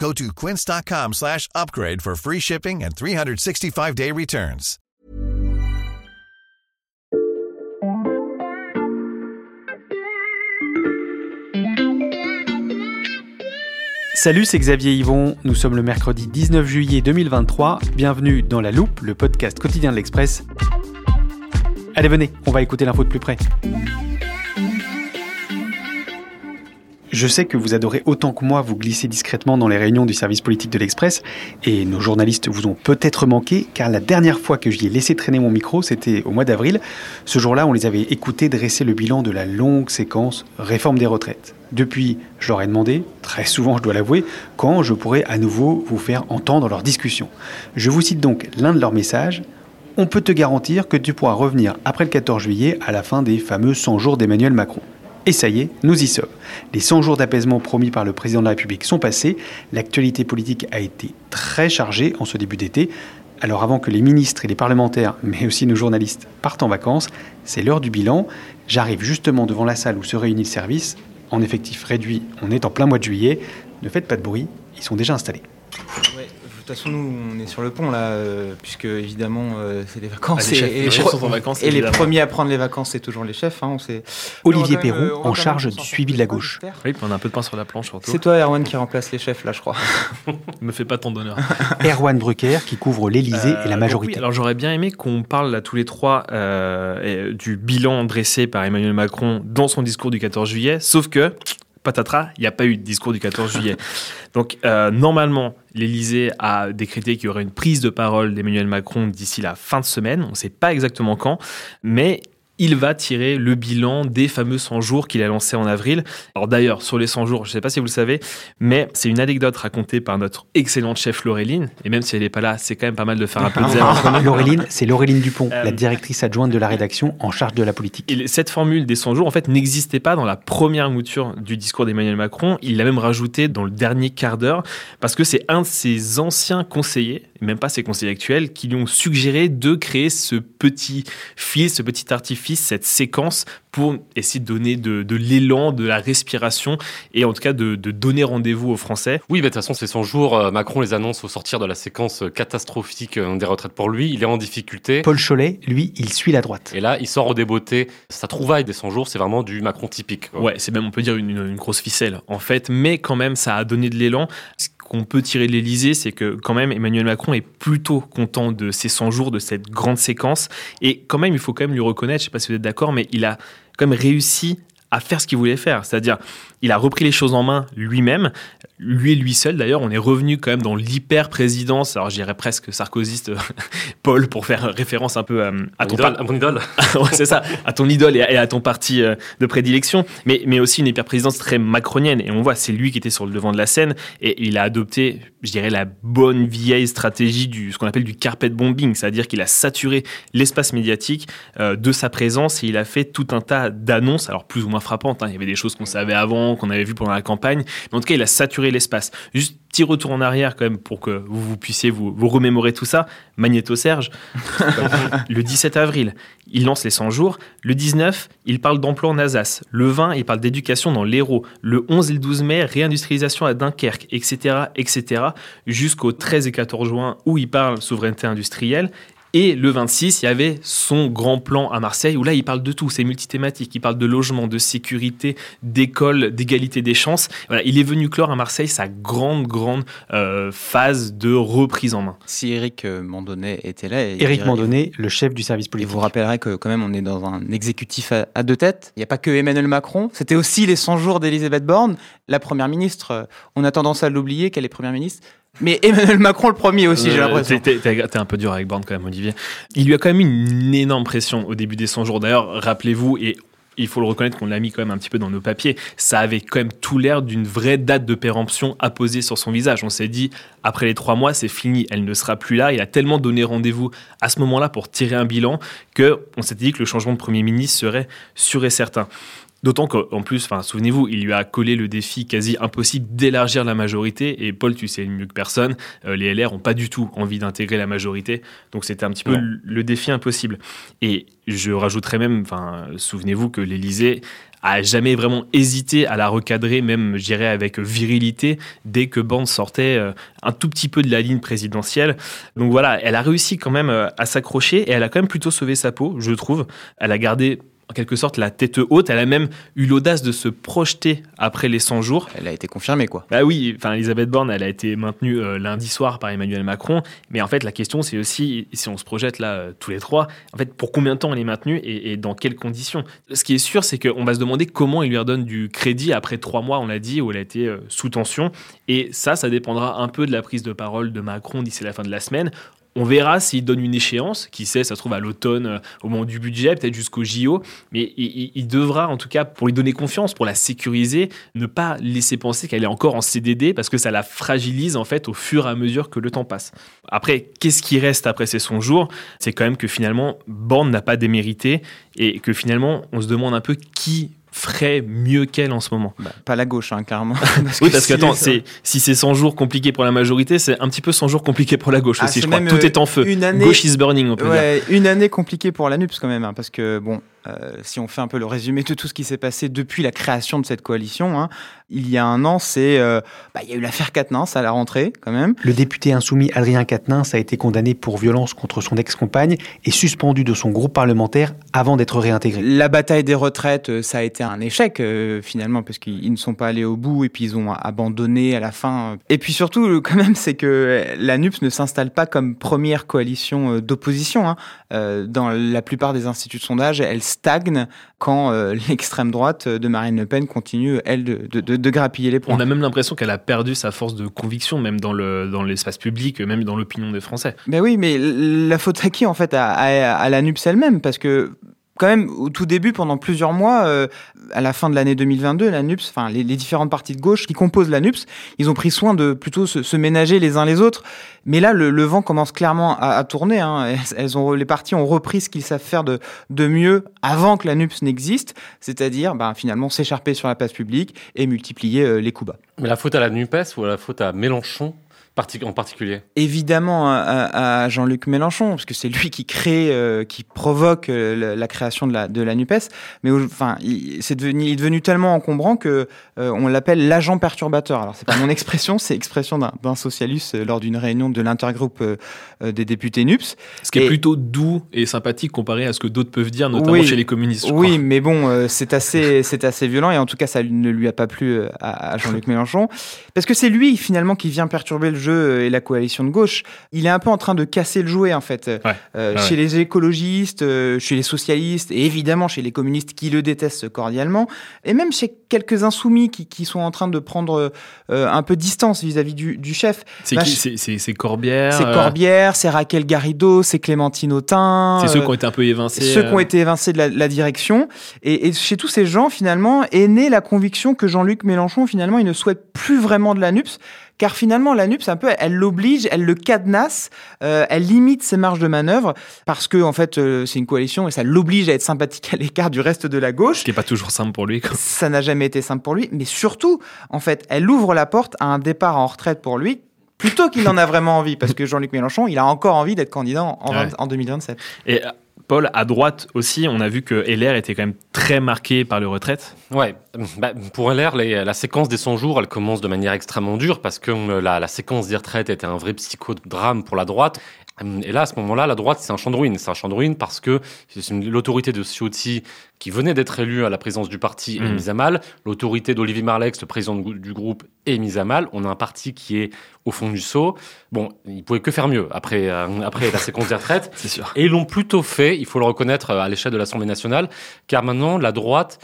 Go to quince.com slash upgrade for free shipping and 365-day returns. Salut, c'est Xavier Yvon. Nous sommes le mercredi 19 juillet 2023. Bienvenue dans La Loupe, le podcast quotidien de l'Express. Allez, venez, on va écouter l'info de plus près. Je sais que vous adorez autant que moi vous glisser discrètement dans les réunions du service politique de l'Express, et nos journalistes vous ont peut-être manqué, car la dernière fois que j'y ai laissé traîner mon micro, c'était au mois d'avril. Ce jour-là, on les avait écoutés dresser le bilan de la longue séquence réforme des retraites. Depuis, je leur ai demandé, très souvent je dois l'avouer, quand je pourrais à nouveau vous faire entendre leurs discussions. Je vous cite donc l'un de leurs messages. On peut te garantir que tu pourras revenir après le 14 juillet à la fin des fameux 100 jours d'Emmanuel Macron. Et ça y est, nous y sommes. Les 100 jours d'apaisement promis par le président de la République sont passés. L'actualité politique a été très chargée en ce début d'été. Alors avant que les ministres et les parlementaires, mais aussi nos journalistes, partent en vacances, c'est l'heure du bilan. J'arrive justement devant la salle où se réunit le service. En effectif réduit, on est en plein mois de juillet. Ne faites pas de bruit, ils sont déjà installés. Toute façon, nous, on est sur le pont, là, euh, puisque évidemment, euh, c'est les vacances. Ah, les chefs- et, les chefs sont en vacances, Et les premiers à prendre les vacances, c'est toujours les chefs. Hein, on sait. Olivier On va quand même, Perrault, euh, en charge du suivi de la gauche. Oui, puis on a un peu de pain sur la planche surtout. C'est toi, Erwan, qui remplace les chefs, là, je crois. Me fais pas ton d'honneur. Erwan Brucker qui couvre l'Élysée et la majorité. oui, alors j'aurais bien aimé qu'on parle là tous les trois euh, du bilan dressé par Emmanuel Macron dans son discours du 14 juillet, sauf que patatras, il n'y a pas eu de discours du 14 juillet. Donc euh, normalement, l'Élysée a décrété qu'il y aurait une prise de parole d'Emmanuel Macron d'ici la fin de semaine. On ne sait pas exactement quand, mais il va tirer le bilan des fameux 100 jours qu'il a lancés en avril. Alors d'ailleurs, sur les 100 jours, je ne sais pas si vous le savez, mais c'est une anecdote racontée par notre excellente chef Laureline. Et même si elle n'est pas là, c'est quand même pas mal de faire un peu de zèle entre nous. Laureline, c'est Laureline Dupont, Euh, la directrice adjointe de la rédaction en charge de la politique. Et cette formule des 100 jours, en fait, n'existait pas dans la première mouture du discours d'Emmanuel Macron. Il l'a même rajouté dans le dernier quart d'heure, parce que c'est un de ses anciens conseillers, et même pas ses conseillers actuels, qui lui ont suggéré de créer ce petit fil, ce petit artifice, cette séquence pour essayer de donner de, de l'élan, de la respiration, et en tout cas de, de donner rendez-vous aux Français. Oui, mais de toute façon, ces 100 jours, euh, Macron les annonce au sortir de la séquence euh, catastrophique euh, des retraites pour lui. Il est en difficulté. Paul Cholet, lui, il suit la droite. Et là, il sort au débeauté. Sa trouvaille des 100 jours, c'est vraiment du Macron typique. quoi. Ouais, c'est même, on peut dire, une, une grosse ficelle, en fait. Mais quand même, ça a donné de l'élan. Ce qu'on peut tirer de l'Elysée, c'est que quand même, Emmanuel Macron est plutôt content de ces 100 jours, de cette grande séquence. Et quand même, il faut quand même lui reconnaître, je sais pas si vous êtes d'accord, mais il a quand même réussi à faire ce qu'il voulait faire. C'est-à-dire, il a repris les choses en main lui-même, lui et lui seul d'ailleurs. On est revenu quand même dans l'hyper-présidence, alors je dirais presque sarkozyste, Paul, pour faire référence un peu euh, à ton idole, par- à mon idole. Ouais, c'est ça, à ton idole et à, et à ton parti euh, de prédilection, mais, mais aussi une hyper-présidence très macronienne. Et on voit, c'est lui qui était sur le devant de la scène et il a adopté, je dirais, la bonne vieille stratégie du ce qu'on appelle du carpet bombing, c'est-à-dire qu'il a saturé l'espace médiatique euh, de sa présence et il a fait tout un tas d'annonces, alors plus ou moins frappantes. hein. Il y avait des choses qu'on savait avant, qu'on avait vues pendant la campagne, mais en tout cas, il a saturé l'espace. Juste petit retour en arrière quand même pour que vous, vous puissiez vous, remémorer tout ça. Magnéto Serge, le 17 avril, il lance les 100 jours. Le 19, il parle d'emploi en Alsace. Le 20, il parle d'éducation dans l'Hérault. Le 11 et le 12 mai, réindustrialisation à Dunkerque, etc., etc., jusqu'au 13 et 14 juin où il parle souveraineté industrielle. Et le 26, il y avait son grand plan à Marseille, où là, il parle de tout, c'est multithématique. Il parle de logement, de sécurité, d'école, d'égalité des chances. Voilà, il est venu clore à Marseille sa grande, grande euh, phase de reprise en main. Si Eric euh, Mandonnet était là... Eric Mandonnet, le chef du service politique. Il vous rappellerai que quand même, on est dans un exécutif à, deux têtes. Il n'y a pas que Emmanuel Macron. C'était aussi les 100 jours d'Elisabeth Borne, la première ministre. On a tendance à l'oublier qu'elle est première ministre. Mais Emmanuel Macron le premier aussi, j'ai euh, l'impression. T'es un peu dur avec Borne quand même, Olivier. Il lui a quand même mis une énorme pression au début des 100 jours. D'ailleurs, rappelez-vous, et il faut le reconnaître qu'on l'a mis quand même un petit peu dans nos papiers, ça avait quand même tout l'air d'une vraie date de péremption apposée sur son visage. On s'est dit, après les trois mois, c'est fini, elle ne sera plus là. Il a tellement donné rendez-vous à ce moment-là pour tirer un bilan que on s'était dit que le changement de Premier ministre serait sûr et certain. D'autant qu'en plus, souvenez-vous, il lui a collé le défi quasi impossible d'élargir la majorité. Et Paul, tu sais mieux que personne, euh, les LR n'ont pas du tout envie d'intégrer la majorité. Donc c'était un petit peu le défi impossible. Et je rajouterais même, souvenez-vous que l'Élysée a jamais vraiment hésité à la recadrer, même, je dirais, avec virilité, dès que Bande sortait euh, un tout petit peu de la ligne présidentielle. Donc voilà, elle a réussi quand même euh, à s'accrocher et elle a quand même plutôt sauvé sa peau, je trouve. Elle a gardé en quelque sorte la tête haute. Elle a même eu l'audace de se projeter après les 100 jours. Elle a été confirmée, quoi. Bah oui, enfin Elisabeth Borne, elle a été maintenue euh, lundi soir par Emmanuel Macron. Mais en fait, la question, c'est aussi, si on se projette là euh, tous les trois, en fait, pour combien de temps elle est maintenue et, dans quelles conditions? Ce qui est sûr, c'est qu'on va se demander comment il lui redonne du crédit après trois mois, on l'a dit, où elle a été euh, sous tension. Et ça, ça dépendra un peu de la prise de parole de Macron d'ici la fin de la semaine. On verra s'il donne une échéance, qui sait, ça se trouve à l'automne, euh, au moment du budget, peut-être jusqu'au JO, mais il, devra, en tout cas, pour lui donner confiance, pour la sécuriser, ne pas laisser penser qu'elle est encore en CDD, parce que ça la fragilise, en fait, au fur et à mesure que le temps passe. Après, qu'est-ce qui reste après ces 100 jours C'est quand même que finalement, Borne n'a pas démérité, et que finalement, on se demande un peu qui ferait mieux qu'elle en ce moment bah, Pas la gauche, hein, carrément. oui, parce que attends, si c'est 100 jours compliqués pour la majorité, c'est un petit peu 100 jours compliqués pour la gauche ah, aussi, je crois. Tout est en feu. Une année... Gauche is burning, on peut dire. Une année compliquée pour la NUPS quand même, hein, parce que bon, euh, si on fait un peu le résumé de tout ce qui s'est passé depuis la création de cette coalition, hein, il y a un an, c'est euh, bah, il y a eu l'affaire Quatennens à la rentrée quand même. Le député insoumis Adrien Quatennens a été condamné pour violence contre son ex-compagne et suspendu de son groupe parlementaire avant d'être réintégré. La bataille des retraites, euh, ça a été un échec finalement parce qu'ils ne sont pas allés au bout et puis ils ont abandonné à la fin. Et puis surtout, quand même, c'est que la NUPS ne s'installe pas comme première coalition d'opposition. Hein. dans la plupart des instituts de sondage, elle stagne quand euh, l'extrême droite de Marine Le Pen continue, elle, de, de, grappiller les points. On a même l'impression qu'elle a perdu sa force de conviction, même dans, le, dans l'espace public, même dans l'opinion des Français. Ben oui, mais la faute à qui, en fait? À, à la NUPS elle-même Parce que quand même, au tout début, pendant plusieurs mois, euh, à la fin de l'année 2022, la enfin les, différentes parties de gauche qui composent la NUPS, ils ont pris soin de plutôt se, ménager les uns les autres. Mais là, le, vent commence clairement à, tourner. Hein. Elles, ont, les partis ont repris ce qu'ils savent faire de, de mieux avant que la NUPS n'existe, c'est-à-dire ben, finalement s'écharper sur la place publique et multiplier euh, les coups bas. Mais la faute à la NUPES ou la faute à Mélenchon en particulier Évidemment à, Jean-Luc Mélenchon, parce que c'est lui qui crée, euh, qui provoque euh, la, création de la, de la NUPES. Mais enfin, il, c'est devenu, il est devenu tellement encombrant que euh, on l'appelle l'agent perturbateur. Alors c'est pas mon expression, c'est expression d'un, socialiste lors d'une réunion de l'intergroupe des députés NUPS. Ce qui est plutôt doux et sympathique comparé à ce que d'autres peuvent dire, notamment chez les communistes. oui, mais bon, c'est assez, violent et en tout cas ça ne lui a pas plu à, à Jean-Luc Mélenchon, parce que c'est lui finalement qui vient perturber le jeu et la coalition de gauche, il est un peu en train de casser le jouet en fait. Euh, chez les écologistes, euh, chez les socialistes et évidemment chez les communistes qui le détestent cordialement, et même chez quelques insoumis qui, qui sont en train de prendre euh, un peu distance vis-à-vis du, du, chef. C'est qui C'est Corbière C'est Corbière, c'est Raquel Garrido, c'est Clémentine Autain. C'est ceux qui ont été un peu évincés. Ceux qui ont été évincés de la, la direction. Et, et, chez tous ces gens, finalement, est née la conviction que Jean-Luc Mélenchon, finalement, il ne souhaite plus vraiment de la NUPS car finalement la NUPS un peu elle l'oblige, elle le cadenasse, euh, elle limite ses marges de manœuvre parce que en fait euh, c'est une coalition et ça l'oblige à être sympathique à l'écart du reste de la gauche. Ce qui n'est pas toujours simple pour lui. Ça n'a jamais été simple pour lui, mais surtout en fait elle ouvre la porte à un départ en retraite pour lui plutôt qu'il en a vraiment envie parce que Jean-Luc Mélenchon il a encore envie d'être candidat en, en 2027. Et Paul, à droite aussi, on a vu que LR était quand même très marqué par le retraite. Ouais, bah, pour LR, la séquence des 100 jours, elle commence de manière extrêmement dure parce que la, la séquence des retraites était un vrai psychodrame pour la droite. Et là, à ce moment-là, la droite, c'est un champ de ruines. C'est un champ de ruines parce que l'autorité de Ciotti, qui venait d'être élu à la présidence du parti, est Mm. mise à mal. L'autorité d'Olivier Marlex, le président du du groupe, est mise à mal. On a un parti qui est au fond du seau. Bon, il pouvait que faire mieux après, euh, après la séquence des retraites. C'est sûr. Et ils l'ont plutôt fait, il faut le reconnaître, euh, à l'échelle de l'Assemblée nationale, car maintenant, la droite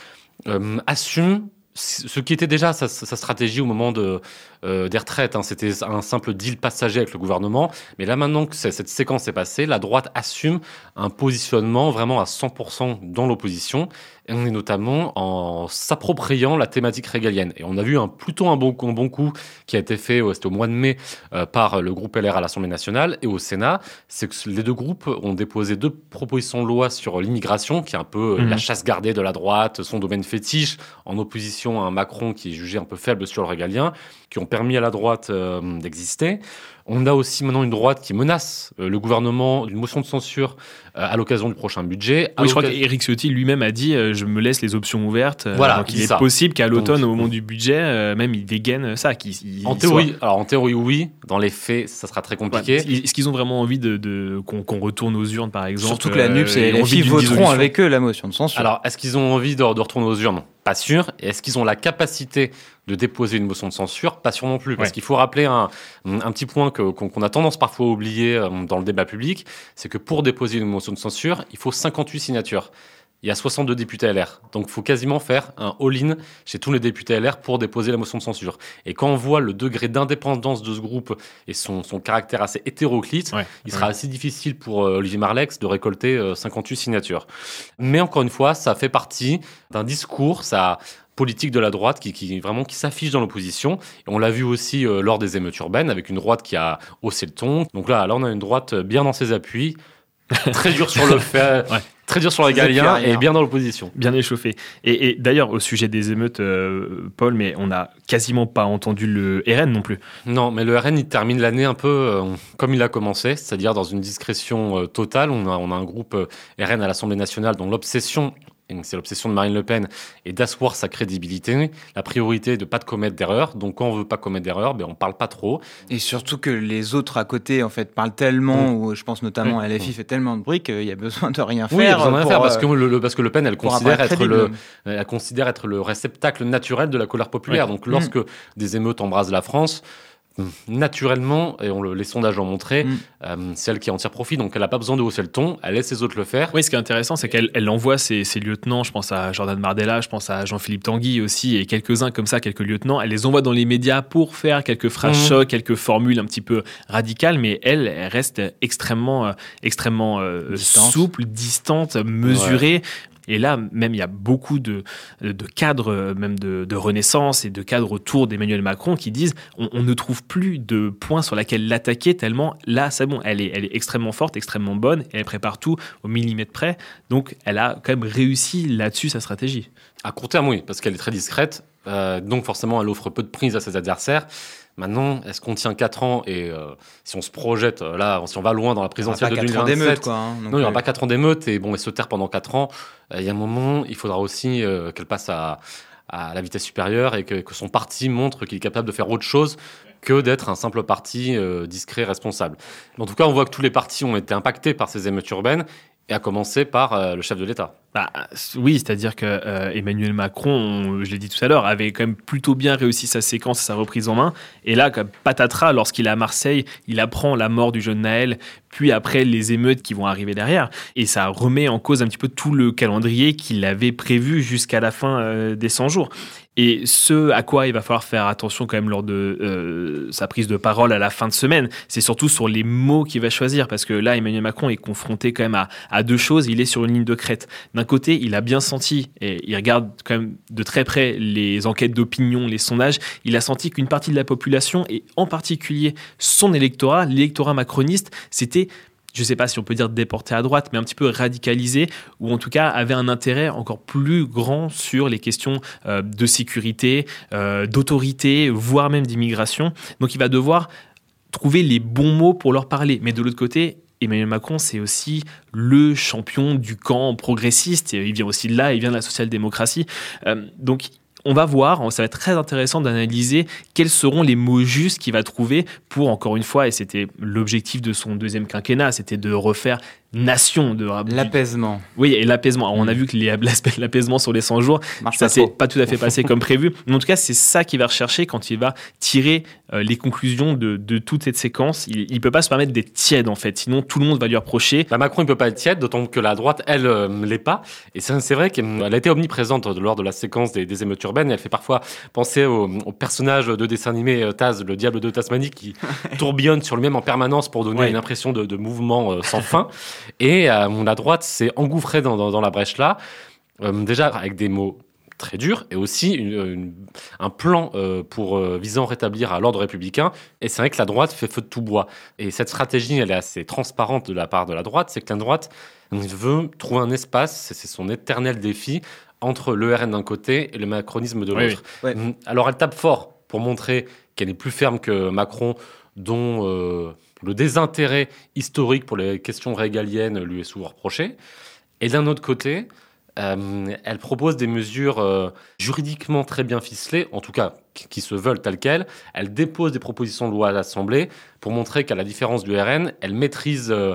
euh, assume ce qui était déjà sa, stratégie au moment de, euh, des retraites. hein. C'était un simple deal passager avec le gouvernement. Mais là, maintenant que cette séquence est passée, la droite assume un positionnement vraiment à 100% dans l'opposition, et notamment en s'appropriant la thématique régalienne. Et on a vu un, plutôt un bon, un bon coup qui a été fait, au mois de mai, euh, par le groupe LR à l'Assemblée nationale et au Sénat. C'est que les deux groupes ont déposé deux propositions de loi sur l'immigration, qui est un peu euh, Mhm. la chasse gardée de la droite, son domaine fétiche, en opposition à un Macron qui est jugé un peu faible sur le régalien, qui ont permis à la droite euh, d'exister. On a aussi maintenant une droite qui menace euh, le gouvernement d'une motion de censure euh, à l'occasion du prochain budget. Oui, je crois qu'Éric Ciotti lui-même a dit euh, je me laisse les options ouvertes. euh, Voilà, donc il est ça. possible qu'à l'automne, au moment du budget, euh, même il dégaine ça. il- En il théorie, soit- alors en théorie oui, dans les faits ça sera très Ouais, compliqué. Est-ce qu'ils ont vraiment envie de, de- qu'on retourne aux urnes, par exemple Surtout que la NUPS euh, et d'une voteront avec eux la motion de censure. Alors, est-ce qu'ils ont envie de, de retourner aux urnes? Pas sûr. Est-ce qu'ils ont la capacité de déposer une motion de censure? Pas sûr non plus. Parce Ouais. qu'il faut rappeler un, un petit point qu'on a tendance parfois à oublier euh, dans le débat public, c'est que pour déposer une motion de censure, il faut 58 signatures. Il y a 62 députés LR. Donc, il faut quasiment faire un all-in chez tous les députés LR pour déposer la motion de censure. Et quand on voit le degré d'indépendance de ce groupe et son, son caractère assez hétéroclite, Ouais, il sera assez difficile pour euh, Olivier Marlex de récolter euh, 58 signatures. Mais encore une fois, ça fait partie d'un discours, ça politique de la droite qui, qui vraiment qui s'affiche dans l'opposition. Et on l'a vu aussi euh, lors des émeutes urbaines avec une droite qui a haussé le ton. Donc là, là on a une droite euh, bien dans ses appuis, très dur sur le fait, Ouais. Très dur sur les galiens et bien dans l'opposition. Bien échauffé. Et, et d'ailleurs, au sujet des émeutes, euh, Paul, mais on n'a quasiment pas entendu le RN non plus. Non, mais le RN, il termine l'année un peu euh, comme il a commencé, c'est-à-dire dans une discrétion euh, totale. On a, on a un groupe euh, RN à l'Assemblée nationale dont l'obsession, c'est l'obsession de Marine Le Pen, est d'asseoir sa crédibilité. La priorité est de pas de commettre d'erreurs. Donc quand on veut pas commettre d'erreurs, ben, on parle pas trop. Et surtout que les autres à côté, en fait, parlent tellement, ou je pense notamment à LFI fait tellement de bruit qu'il y a besoin de rien faire. Oui, il y a besoin de rien faire parce euh, que le, le- parce que Le Pen, elle considère être le, elle considère être le réceptacle naturel de la colère populaire. Donc lorsque des émeutes embrasent la France, naturellement, et on le- les sondages l'ont montré, Mm. euh, c'est elle qui en tire profit. Donc elle n'a pas besoin de hausser le ton. Elle laisse les autres le faire. Oui, ce qui est intéressant, c'est qu'elle elle envoie ses, ses lieutenants, je pense à Jordan Bardella, je pense à Jean-Philippe Tanguy aussi, et quelques-uns comme ça, quelques lieutenants, elle les envoie dans les médias pour faire quelques phrases Mhm. chocs, quelques formules un petit peu radicales, mais elle, elle reste extrêmement, euh, extrêmement euh, Distante. souple, distante, mesurée. Et là, même, il y a beaucoup de, de cadres, euh, même de, Renaissance et de cadres autour d'Emmanuel Macron qui disent on, ne trouve plus de points sur lesquels l'attaquer tellement là, c'est bon, elle est, elle est extrêmement forte, extrêmement bonne, elle prépare tout au millimètre près. Donc, elle a quand même réussi là-dessus sa stratégie. À court terme, oui, parce qu'elle est très discrète. euh, donc forcément, elle offre peu de prise à ses adversaires. Maintenant, est-ce qu'on tient 4 ans et euh, si on se projette euh, là, si on va loin dans la présidentielle pas de quatre ans 2027, d'émeute, quoi. hein. Non, il n'y aura euh, pas 4 ans d'émeute et bon, et se taire pendant 4 ans. euh, Il y a un moment, il faudra aussi qu'elle passe à, à la vitesse supérieure et que, que son parti montre qu'il est capable de faire autre chose que d'être un simple parti euh, discret, responsable. En tout cas, on voit que tous les partis ont été impactés par ces émeutes urbaines et à commencer par euh, le chef de l'État. Bah, oui, c'est-à-dire que euh, Emmanuel Macron, on- je l'ai dit tout à l'heure, avait quand même plutôt bien réussi sa séquence, sa reprise en main. Et là, patatras, lorsqu'il est à Marseille, il apprend la mort du jeune Naël, puis après les émeutes qui vont arriver derrière. Et ça remet en cause un petit peu tout le calendrier qu'il avait prévu jusqu'à la fin des 100 jours. Et ce à quoi il va falloir faire attention quand même lors de euh, sa prise de parole à la fin de semaine, c'est surtout sur les mots qu'il va choisir. Parce que là, Emmanuel Macron est confronté quand même à, à deux choses. Il est sur une ligne de crête. D'un côté, il a bien senti, et il regarde quand même de très près les enquêtes d'opinion, les sondages, il a senti qu'une partie de la population, et en particulier son électorat, l'électorat macroniste, c'était je ne sais pas si on peut dire déporté à droite, mais un petit peu radicalisé, ou en tout cas avait un intérêt encore plus grand sur les questions euh, de sécurité, euh, d'autorité, voire même d'immigration. Donc il va devoir trouver les bons mots pour leur parler. Mais de l'autre côté, Emmanuel Macron, c'est aussi le champion du camp progressiste. Il vient aussi de là, il vient de la social-démocratie. Euh, donc, on va voir, ça va être très intéressant d'analyser quels seront les mots justes qu'il va trouver pour, encore une fois, et c'était l'objectif de son deuxième quinquennat, c'était de refaire nation de l'apaisement. Oui, et l'apaisement. On a vu que l'apaisement sur les 100 jours, Marche ça s'est pas tout à fait passé comme prévu. Mais en tout cas, c'est ça qu'il va rechercher quand il va tirer euh, les conclusions de, de, toute cette séquence. Il, ne peut pas se permettre d'être tiède en fait, sinon tout le monde va lui reprocher. Bah, Macron, il peut pas être tiède, d'autant que la droite, elle, ne euh, l'est pas. Et c'est vrai qu'elle a été omniprésente lors de la séquence des, des émeutes urbaines. Elle fait parfois penser au, personnage de dessin animé euh, Taz, le diable de Tasmanie, qui tourbillonne sur lui-même en permanence pour donner une impression de, de mouvement sans fin. Et euh, la droite s'est engouffrée dans, la brèche là, euh, déjà avec des mots très durs et aussi un plan euh, pour visant à rétablir l'ordre républicain. Et c'est vrai que la droite fait feu de tout bois. Et cette stratégie, elle est assez transparente de la part de la droite, c'est que la droite veut trouver un espace, c'est son éternel défi, entre le RN d'un côté et le macronisme de l'autre. Hum, alors elle tape fort pour montrer qu'elle est plus ferme que Macron, dont le désintérêt historique pour les questions régaliennes lui est souvent reproché. Et d'un autre côté, euh, elle propose des mesures euh, juridiquement très bien ficelées, en tout cas qui, se veulent telles quelles. Elle dépose des propositions de loi à l'Assemblée pour montrer qu'à la différence du RN, elle maîtrise euh,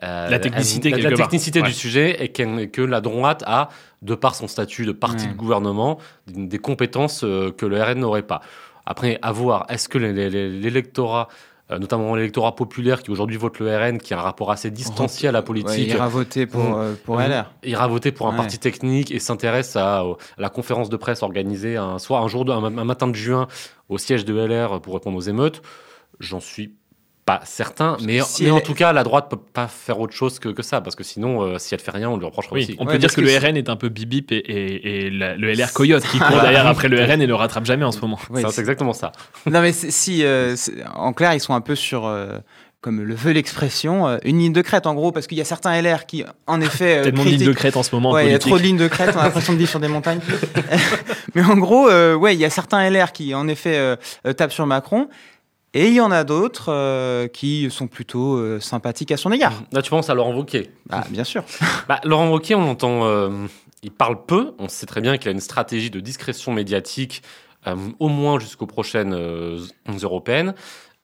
la technicité, la, technicité du sujet et que la droite a, de par son statut de parti de gouvernement, des compétences que le RN n'aurait pas. Après, à voir, est-ce que l'électorat notamment l'électorat populaire qui aujourd'hui vote le RN, qui a un rapport assez distancié à la politique. il ira voter pour, mmh. euh, pour LR. Il ira voter pour un parti technique et s'intéresse à, la conférence de presse organisée un, un, jour de, un matin de juin au siège de LR pour répondre aux émeutes. J'en suis pas certain, mais, en tout cas, la droite peut pas faire autre chose que, que ça, parce que sinon, euh, si elle fait rien, on lui reprochera aussi. On peut dire que, le RN est un peu bibip et, et, le LR coyote qui court derrière après le RN et le rattrape jamais en ce moment. c'est exactement ça. Non, mais si, euh, en clair, ils sont un peu sur. Euh, comme le veut l'expression, une ligne de crête en gros, parce qu'il y a certains LR qui, en effet. Euh, Tellement de lignes de crête en ce moment. Ouais, il y a trop de lignes de crête, on a l'impression de vivre sur des montagnes. Mais en gros, ouais, il y a certains LR qui, en effet, tapent sur Macron, et il y en a d'autres euh, qui sont plutôt euh, sympathiques à son égard. Là, tu penses à Laurent Wauquiez Ah, bien sûr. bah, Laurent Wauquiez, on l'entend, euh, il parle peu. On sait très bien qu'il a une stratégie de discrétion médiatique, au moins jusqu'aux prochaines européennes.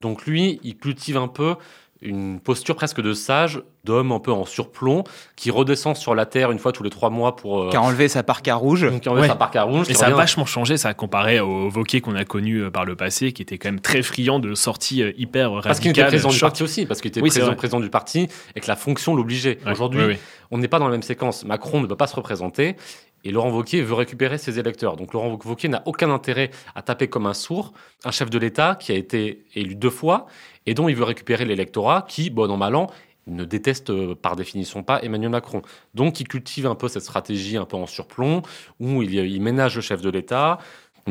Donc lui, il cultive un peu une posture presque de sage, d'homme un peu en surplomb, qui redescend sur la terre une fois tous les trois mois pour. Euh, qui a enlevé sa parka rouge. Qui a enlevé sa parka rouge. Et ça a vachement changé, ça a comparé au Vauquier qu'on a connu euh, par le passé, qui était quand même très friand de sorties euh, hyper radicales. Parce qu'il était président du parti aussi, parce qu'il était président, président, du parti et que la fonction l'obligeait. Aujourd'hui, on n'est pas dans la même séquence. Macron ne peut pas se représenter. Et Laurent Wauquiez veut récupérer ses électeurs. Donc Laurent Wauquiez n'a aucun intérêt à taper comme un sourd un chef de l'État qui a été élu deux fois et dont il veut récupérer l'électorat qui, bon an mal an, ne déteste euh, par définition pas Emmanuel Macron. Donc il cultive un peu cette stratégie un peu en surplomb, où il, il ménage le chef de l'État,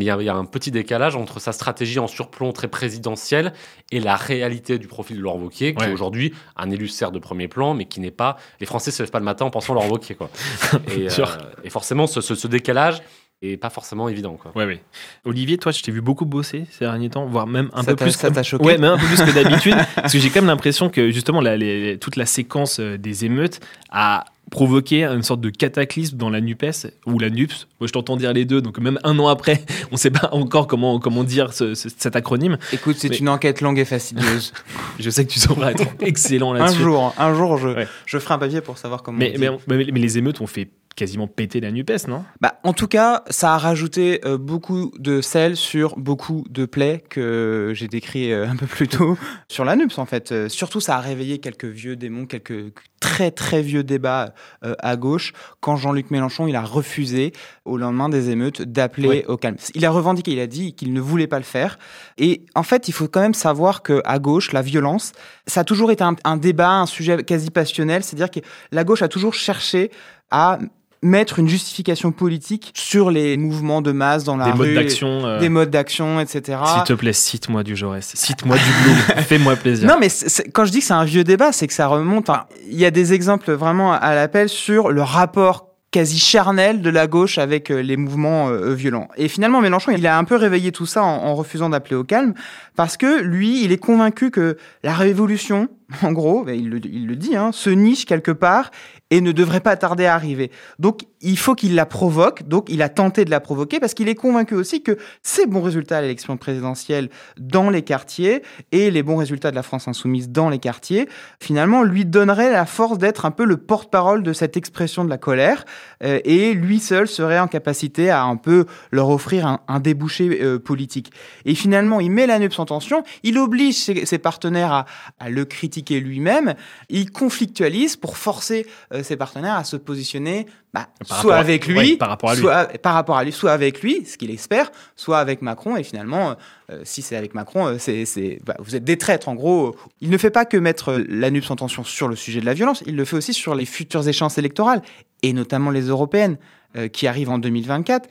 il y, a, il y, a, un petit décalage entre sa stratégie en surplomb très présidentielle et la réalité du profil de Laurent Wauquiez, qui est aujourd'hui un élu certes de premier plan, mais qui n'est pas. Les Français se lèvent pas le matin en pensant Laurent Wauquiez. Quoi. et, euh, et, forcément, ce, ce, ce décalage, et pas forcément évident. Quoi. Ouais, ouais. Olivier, toi, je t'ai vu beaucoup bosser ces derniers temps, voire même un peu plus. Ça t'a choqué Ouais, même un peu plus que d'habitude. parce que j'ai quand même l'impression que justement, la, les, toute la séquence euh, des émeutes a provoqué une sorte de cataclysme dans la NUPES ou la NUPS. Moi, je t'entends dire les deux, donc même un an après, on ne sait pas encore comment, comment dire ce, cet acronyme. Écoute, c'est une enquête longue et fastidieuse. je sais que tu sauras être excellent là-dessus. Un jour, un jour, je, je ferai un papier pour savoir comment. Mais, mais, mais, mais les émeutes ont fait quasiment pété la NUPES, non? Bah, En tout cas, ça a rajouté euh, beaucoup de sel sur beaucoup de plaies que j'ai décrit euh, un peu plus tôt sur la NUPES, en fait. Euh, surtout, ça a réveillé quelques vieux démons, quelques très très vieux débats à gauche, quand Jean-Luc Mélenchon il a refusé, au lendemain des émeutes, d'appeler au calme. Il a revendiqué, il a dit qu'il ne voulait pas le faire. Et en fait, il faut quand même savoir qu'à gauche, la violence, ça a toujours été un, un débat, un sujet quasi passionnel, c'est-à-dire que la gauche a toujours cherché à mettre une justification politique sur les mouvements de masse dans la des rue, modes d'action, euh, des modes d'action, etc. S'il te plaît, cite-moi du Jaurès, cite-moi du Blum, fais-moi plaisir. Non, mais quand je dis que c'est un vieux débat, c'est que ça remonte. Il y a des exemples vraiment à l'appel sur le rapport quasi charnel de la gauche avec euh, les mouvements euh, violents. Et finalement, Mélenchon, il a un peu réveillé tout ça en, en refusant d'appeler au calme, parce que lui, il est convaincu que la révolution, en gros, ben, il, le, il le dit, hein, se niche quelque part et ne devrait pas tarder à arriver. Donc il faut qu'il la provoque, donc il a tenté de la provoquer parce qu'il est convaincu aussi que ces bons résultats à l'élection présidentielle dans les quartiers et les bons résultats de la France insoumise dans les quartiers, finalement, lui donneraient la force d'être un peu le porte-parole de cette expression de la colère euh, et lui seul serait en capacité à un peu leur offrir un, débouché euh, politique. Et finalement, il met la NUPS en tension, il oblige ses, ses partenaires à, à le critiquer lui-même, il conflictualise pour forcer euh, ses partenaires à se positionner bah, soit à- avec lui, ouais, par rapport à lui. soit par rapport à lui, soit avec lui, ce qu'il espère, soit avec Macron. Et finalement, euh, si c'est avec Macron, euh, c'est, bah, vous êtes des traîtres. En gros, il ne fait pas que mettre euh, la NUPS en tension sur le sujet de la violence, il le fait aussi sur les futures échéances électorales, et notamment les européennes euh, qui arrivent en 2024.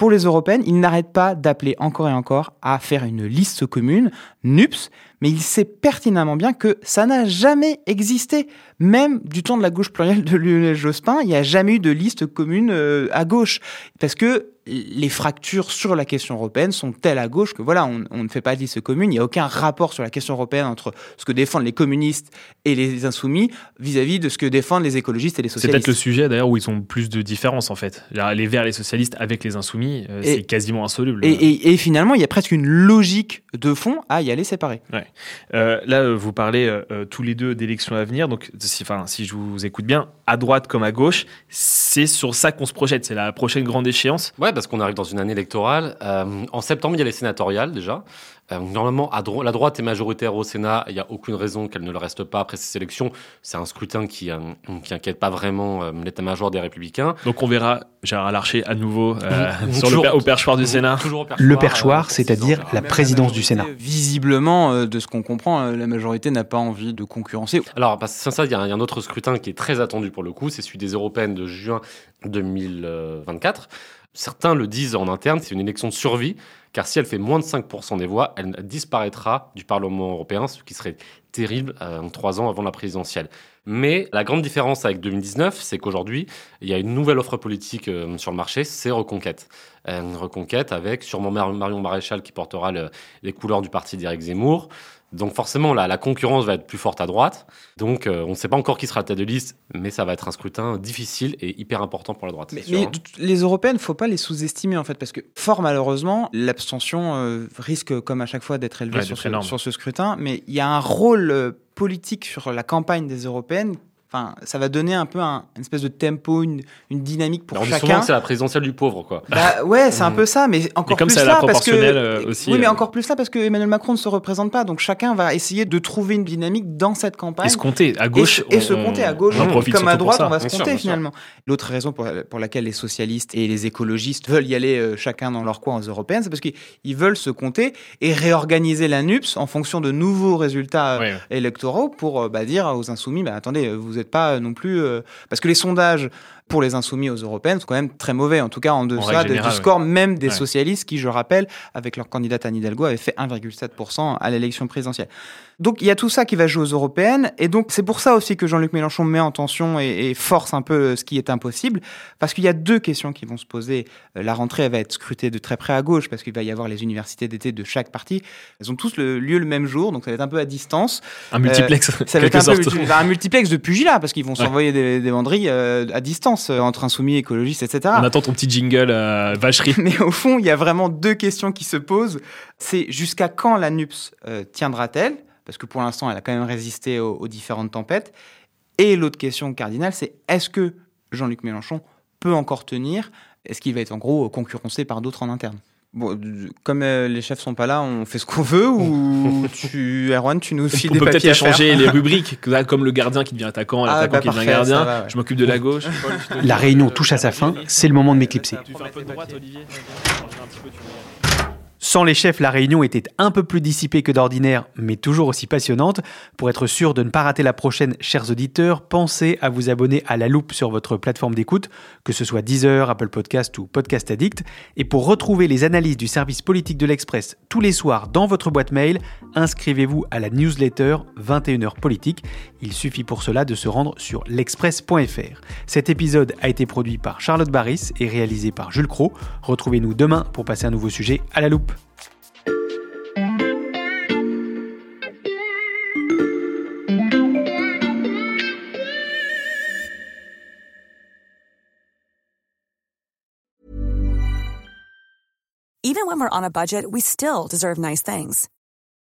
Pour les européennes, il n'arrête pas d'appeler encore et encore à faire une liste commune, NUPS, mais il sait pertinemment bien que ça n'a jamais existé. Même du temps de la gauche plurielle de Lionel Jospin, il n'y a jamais eu de liste commune euh, à gauche. Parce que les fractures sur la question européenne sont telles à gauche que voilà, on, on ne fait pas de liste commune. Il n'y a aucun rapport sur la question européenne entre ce que défendent les communistes et les insoumis vis-à-vis de ce que défendent les écologistes et les C'est socialistes. peut-être le sujet d'ailleurs où ils ont plus de différences en fait. Les verts, les socialistes avec les insoumis, euh, c'est quasiment insoluble. Et, et- et finalement, il y a presque une logique de fond à y aller séparer. Euh, là, vous parlez euh, tous les deux d'élections à venir. Donc, si, enfin, si je vous écoute bien, à droite comme à gauche, c'est sur ça qu'on se projette. C'est la prochaine grande échéance. Ouais, parce qu'on arrive dans une année électorale. Euh, en septembre, il y a les sénatoriales déjà. Euh, normalement, à dro- la droite est majoritaire au Sénat. Il n'y a aucune raison qu'elle ne le reste pas après ces élections. C'est un scrutin qui, euh, qui inquiète pas vraiment euh, l'état-major des Républicains. Donc, on verra Gérard Larcher à nouveau euh, Mmh, sur le per- au perchoir du Sénat. Toujours au Le perchoir, c'est-à-dire la présidence du Sénat. Visiblement, euh, de ce qu'on comprend, euh, la majorité n'a pas envie de concurrencer. Alors, parce que sans ça, y, il y a un autre scrutin qui est très attendu pour le coup, c'est celui des européennes de juin 2024. Certains le disent en interne, c'est une élection de survie, car si elle fait moins de 5% des voix, elle disparaîtra du Parlement européen, ce qui serait terrible euh, trois ans avant la présidentielle. Mais la grande différence avec 2019, c'est qu'aujourd'hui, il y a une nouvelle offre politique euh, sur le marché, c'est Reconquête. Euh, Reconquête avec sûrement Mar- Marion Maréchal qui portera le- les couleurs du parti d'Éric Zemmour. Donc forcément, la, la concurrence va être plus forte à droite. Donc euh, on ne sait pas encore qui sera tête de liste, mais ça va être un scrutin difficile et hyper important pour la droite. Mais, sûr, mais hein. les européennes, faut pas les sous-estimer en fait, parce que fort malheureusement, l'abstention euh, risque, comme à chaque fois, d'être élevée Ouais, sur, d'être ce, énorme. sur ce scrutin. Mais il y a un rôle euh, politique sur la campagne des européennes. Enfin, ça va donner un peu un, une espèce de tempo, une, une dynamique pour Alors, chacun. que c'est la présidentielle du pauvre, quoi. Bah ouais, c'est un Mm. peu ça, mais encore comme plus c'est à là la parce que proportionnelle, euh, aussi, oui, mais euh, encore plus là parce que Emmanuel Macron ne se représente pas, donc chacun va essayer de trouver une dynamique dans cette campagne. Et se compter à gauche. et, se- et se on- compter à gauche, comme à droite, ça. on va se Bien compter sûr. finalement. L'autre raison pour, pour laquelle les socialistes et les écologistes veulent y aller euh, chacun dans leur coin aux européennes, c'est parce qu'ils veulent se compter et réorganiser la NUPS en fonction de nouveaux résultats Ouais. électoraux pour euh, bah, dire aux insoumis, bah, attendez, vous n'êtes pas euh, non plus... euh, Parce que les sondages pour les insoumis aux européennes sont quand même très mauvais, en tout cas en deçà du score même des Ouais. socialistes qui, je rappelle, avec leur candidate Anne Hidalgo, avaient fait 1,7% à l'élection présidentielle. Donc il y a tout ça qui va jouer aux européennes, et donc c'est pour ça aussi que Jean-Luc Mélenchon met en tension et, et force un peu euh, ce qui est impossible, parce qu'il y a deux questions qui vont se poser. Euh, La rentrée elle va être scrutée de très près à gauche, parce qu'il va y avoir les universités d'été de chaque parti. Elles ont tous le lieu le même jour, donc ça va être un peu à distance. Un multiplex, Ça va être un, peu multi- un multiplex de pugilat, parce qu'ils vont s'envoyer des, des banderilles euh, à distance euh, entre insoumis, écologistes, etc. On attend ton petit jingle euh, vacherie. Mais au fond, il y a vraiment deux questions qui se posent. C'est jusqu'à quand la NUPS euh, tiendra-t-elle? Parce que pour l'instant, elle a quand même résisté aux, aux différentes tempêtes. Et l'autre question cardinale, c'est est-ce que Jean-Luc Mélenchon peut encore tenir? Est-ce qu'il va être en gros concurrencé par d'autres en interne? Bon, d- comme euh, les chefs sont pas là, on fait ce qu'on veut ou tu, Erwan, tu nous files On des peut peut-être papiers à faire échanger les rubriques, comme le gardien qui devient attaquant, Ah, l'attaquant bah, qui devient parfait, gardien. va, ouais. Je m'occupe de la gauche. La réunion touche à sa fin, c'est le moment de m'éclipser. Sans les chefs, la réunion était un peu plus dissipée que d'ordinaire, mais toujours aussi passionnante. Pour être sûr de ne pas rater la prochaine, chers auditeurs, pensez à vous abonner à La Loupe sur votre plateforme d'écoute, que ce soit Deezer, Apple Podcast ou Podcast Addict. Et pour retrouver les analyses du service politique de l'Express tous les soirs dans votre boîte mail, inscrivez-vous à la newsletter 21h politique. Il suffit pour cela de se rendre sur l'express.fr. Cet épisode a été produit par Charlotte Barris et réalisé par Jules Cro. Retrouvez-nous demain pour passer un nouveau sujet à la loupe. Even when we're on a budget, we still deserve nice things.